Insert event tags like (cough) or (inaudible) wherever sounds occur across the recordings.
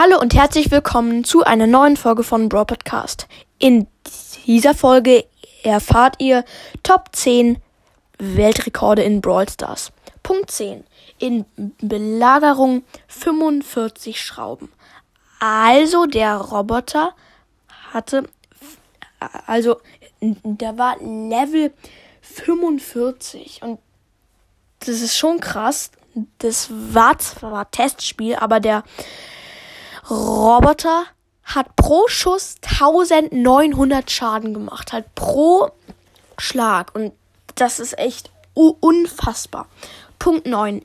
Hallo und herzlich willkommen zu einer neuen Folge von Brawl Podcast. In dieser Folge erfahrt ihr Top 10 Weltrekorde in Brawl Stars. Punkt 10. In Belagerung 45 Schrauben. Also der Roboter hatte, also der war Level 45 und das ist schon krass. Das war zwar Testspiel, aber der Roboter hat pro Schuss 1900 Schaden gemacht, halt pro Schlag. Und das ist echt unfassbar. Punkt 9.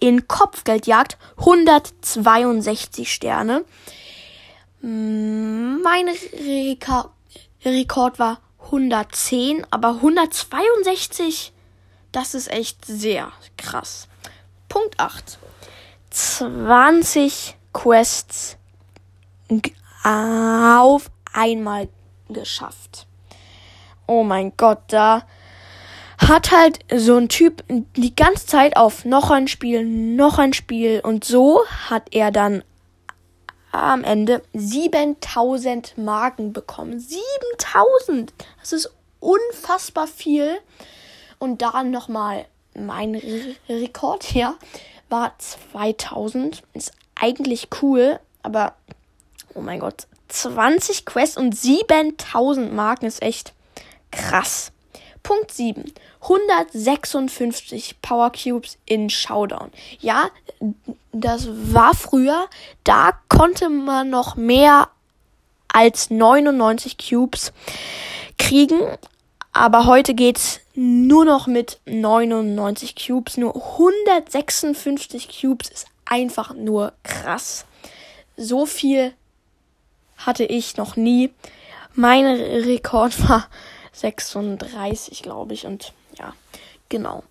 In Kopfgeldjagd 162 Sterne. Mein Reka Rekord war 110, aber 162, das ist echt sehr krass. Punkt 8. 20 Quests auf einmal geschafft. Oh mein Gott, da hat halt so ein Typ die ganze Zeit auf noch ein Spiel, noch ein Spiel und so hat er dann am Ende 7000 Marken bekommen. 7000! Das ist unfassbar viel. Und dann nochmal mein Rekord, ja, war 2000. Ist eigentlich cool, aber oh mein Gott, 20 Quests und 7000 Marken ist echt krass. Punkt 7. 156 Power Cubes in Showdown. Ja, das war früher. Da konnte man noch mehr als 99 Cubes kriegen. Aber heute geht's nur noch mit 99 Cubes. Nur 156 Cubes ist einfach nur krass. So viel hatte ich noch nie. Mein Rekord war (laughs) 36, glaube ich. Und ja, genau.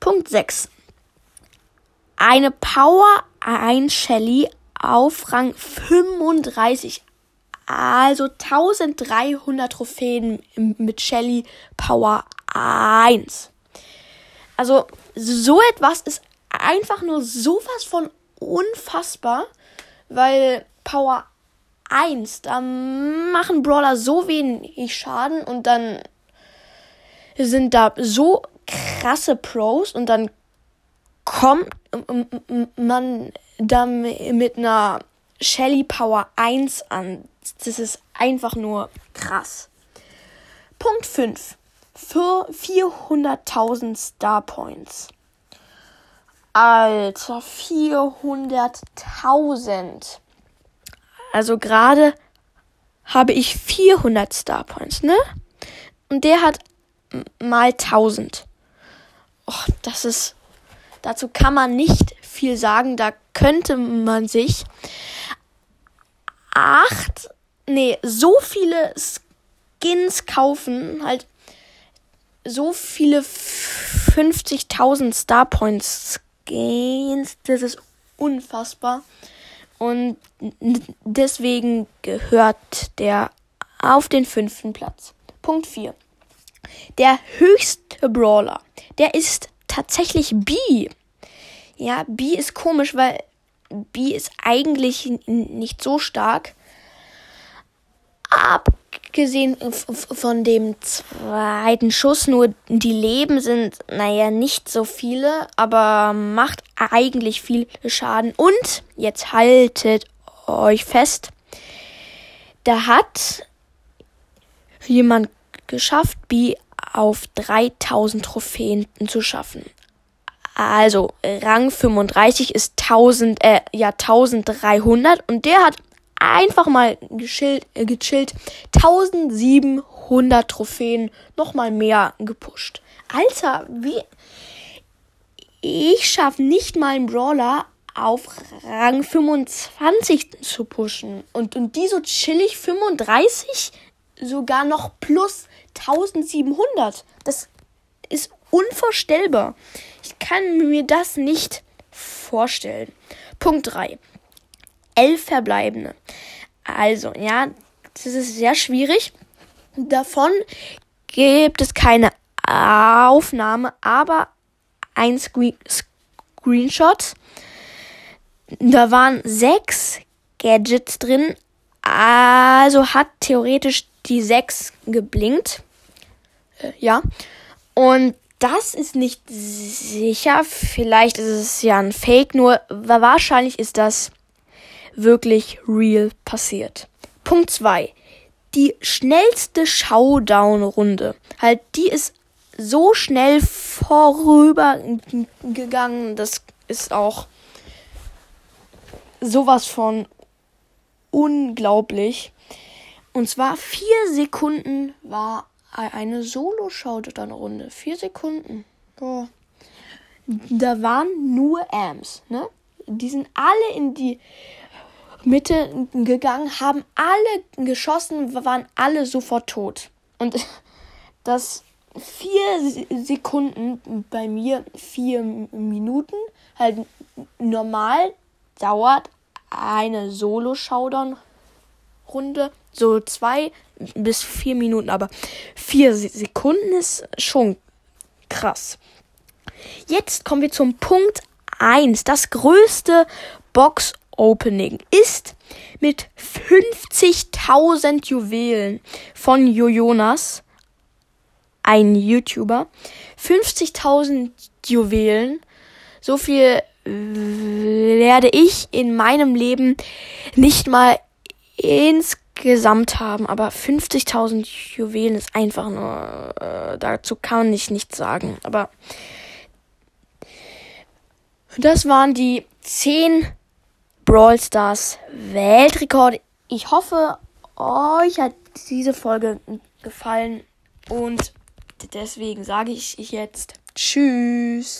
Punkt 6. Eine Power 1 Shelly auf Rang 35. Also 1300 Trophäen mit Shelly Power 1. Also so etwas ist einfach nur sowas von unfassbar, weil Power 1, da machen Brawler so wenig Schaden und dann sind da so krasse Pros und dann kommt man da mit einer Shelly Power 1 an. Das ist einfach nur krass. Punkt 5. Für 400.000 Star Points. Alter, 400.000. Also gerade habe ich 400 Star Points, ne? Und der hat mal 1000. Och, das ist. Dazu kann man nicht viel sagen. Da könnte man sich acht, nee, so viele Skins kaufen, halt so viele 50.000 Star Points Skins. Das ist unfassbar. Und deswegen gehört der auf den fünften Platz. Punkt 4. Der höchste Brawler, der ist tatsächlich B. Ja, B ist komisch, weil B ist eigentlich nicht so stark. Abgesehen von dem zweiten Schuss, nur die Leben sind, naja, nicht so viele, aber macht eigentlich viel Schaden. Und jetzt haltet euch fest, da hat jemand geschafft, B auf 3000 Trophäen zu schaffen. Also Rang 35 ist 1000, äh, ja 1300 und der hat einfach mal gechillt, äh, gechillt 1700 Trophäen nochmal mehr gepusht. Alter, wie ich schaffe nicht mal einen Brawler auf Rang 25 zu pushen und und die so chillig 35 sogar noch plus 1700. Das ist unvorstellbar. Ich kann mir das nicht vorstellen. Punkt 3. Elf Verbleibende. Also, ja, das ist sehr schwierig. Davon gibt es keine Aufnahme, aber ein Screen Screenshot. Da waren sechs Gadgets drin. Also hat theoretisch die 6 geblinkt. Äh, ja. Und das ist nicht sicher. Vielleicht ist es ja ein Fake, nur wahrscheinlich ist das wirklich real passiert. Punkt 2. Die schnellste Showdown-Runde. Halt, die ist so schnell vorübergegangen. Das ist auch sowas von unglaublich. Und zwar vier Sekunden war eine Solo-Showdown-Runde. Vier Sekunden. Oh. Da waren nur Amps, ne? Die sind alle in die Mitte gegangen, haben alle geschossen, waren alle sofort tot. Und (laughs) das vier Sekunden bei mir vier Minuten. Halt normal dauert eine Solo-Showdown-Runde so zwei bis vier Minuten, aber vier Sekunden ist schon krass. Jetzt kommen wir zum Punkt 1. Das größte Box Opening ist mit 50.000 Juwelen von Jojonas, ein YouTuber. 50.000 Juwelen. So viel werde ich in meinem Leben nicht mal insgesamt haben, aber 50.000 Juwelen ist einfach nur, äh, dazu kann ich nichts sagen, aber das waren die 10 Brawl Stars Weltrekorde. Ich hoffe, euch hat diese Folge gefallen und deswegen sage ich jetzt Tschüss.